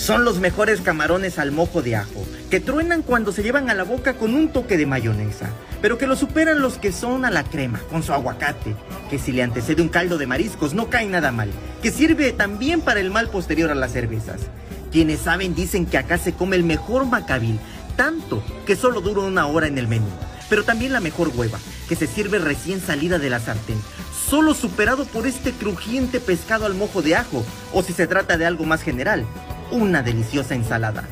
Son los mejores camarones al mojo de ajo, que truenan cuando se llevan a la boca con un toque de mayonesa, pero que lo superan los que son a la crema, con su aguacate, que si le antecede un caldo de mariscos no cae nada mal, que sirve también para el mal posterior a las cervezas. Quienes saben dicen que acá se come el mejor macabil, tanto que solo dura una hora en el menú, pero también la mejor hueva, que se sirve recién salida de la sartén, solo superado por este crujiente pescado al mojo de ajo, o si se trata de algo más general, una deliciosa ensalada.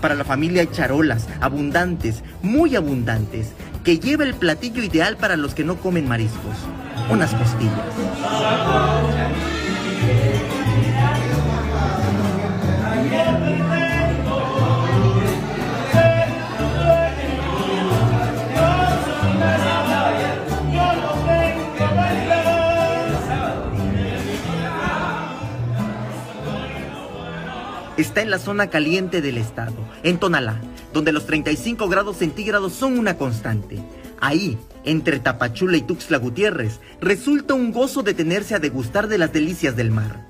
Para la familia hay charolas, abundantes, muy abundantes, que lleva el platillo ideal para los que no comen mariscos, unas costillas. Está en la zona caliente del estado, en Tonalá, donde los 35 grados centígrados son una constante. Ahí, entre Tapachula y Tuxtla Gutiérrez, resulta un gozo detenerse a degustar de las delicias del mar.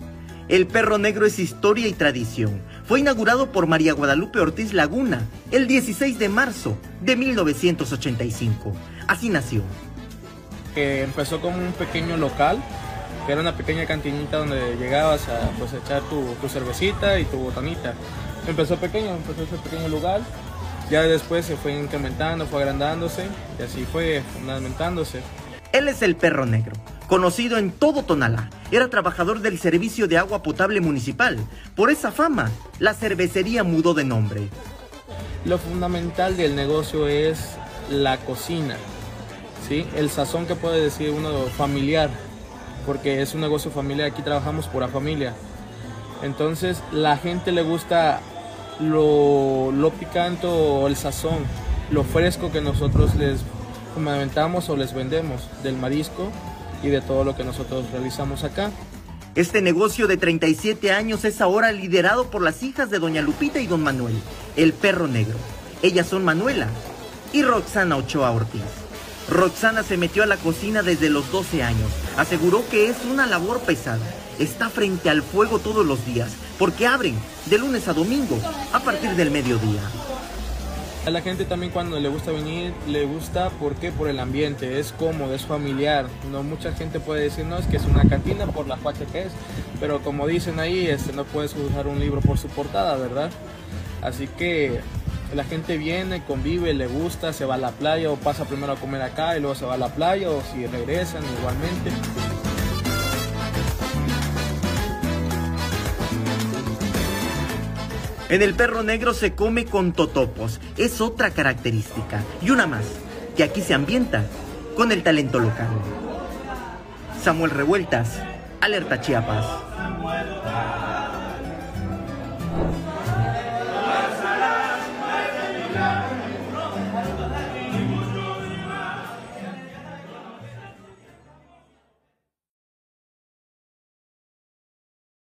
El perro negro es historia y tradición. Fue inaugurado por María Guadalupe Ortiz Laguna el 16 de marzo de 1985. Así nació. empezó como un pequeño local que era una pequeña cantinita donde llegabas a pues, echar tu, cervecita y tu botanita. Empezó pequeño, empezó ese pequeño lugar, ya después se fue incrementando, fue agrandándose y así fue fundamentándose. Él es el perro negro, conocido en todo Tonalá. Era trabajador del servicio de agua potable municipal. Por esa fama, la cervecería mudó de nombre. Lo fundamental del negocio es la cocina, ¿sí? el sazón que puede decir uno familiar, porque es un negocio familiar, aquí trabajamos por la familia. Entonces la gente le gusta lo, picante o el sazón, lo fresco que nosotros les fundamentamos o les vendemos del marisco y de todo lo que nosotros realizamos acá. Este negocio de 37 años es ahora liderado por las hijas de Doña Lupita y Don Manuel, el perro negro. Ellas son Manuela y Roxana Ochoa Ortiz. Roxana se metió a la cocina desde los 12 años. Aseguró que es una labor pesada. Está frente al fuego todos los días, porque abren de lunes a domingo a partir del mediodía. A la gente también cuando le gusta venir, le gusta porque por el ambiente, es cómodo, es familiar. No mucha gente puede decir, no, es que es una cantina por la facha que es, pero como dicen ahí, este, no puedes usar un libro por su portada, ¿verdad? Así que la gente viene, convive, le gusta, se va a la playa o pasa primero a comer acá y luego se va a la playa o si regresan igualmente. En el perro negro se come con totopos, es otra característica. Y una más, que aquí se ambienta con el talento local. Samuel Revueltas, Alerta Chiapas.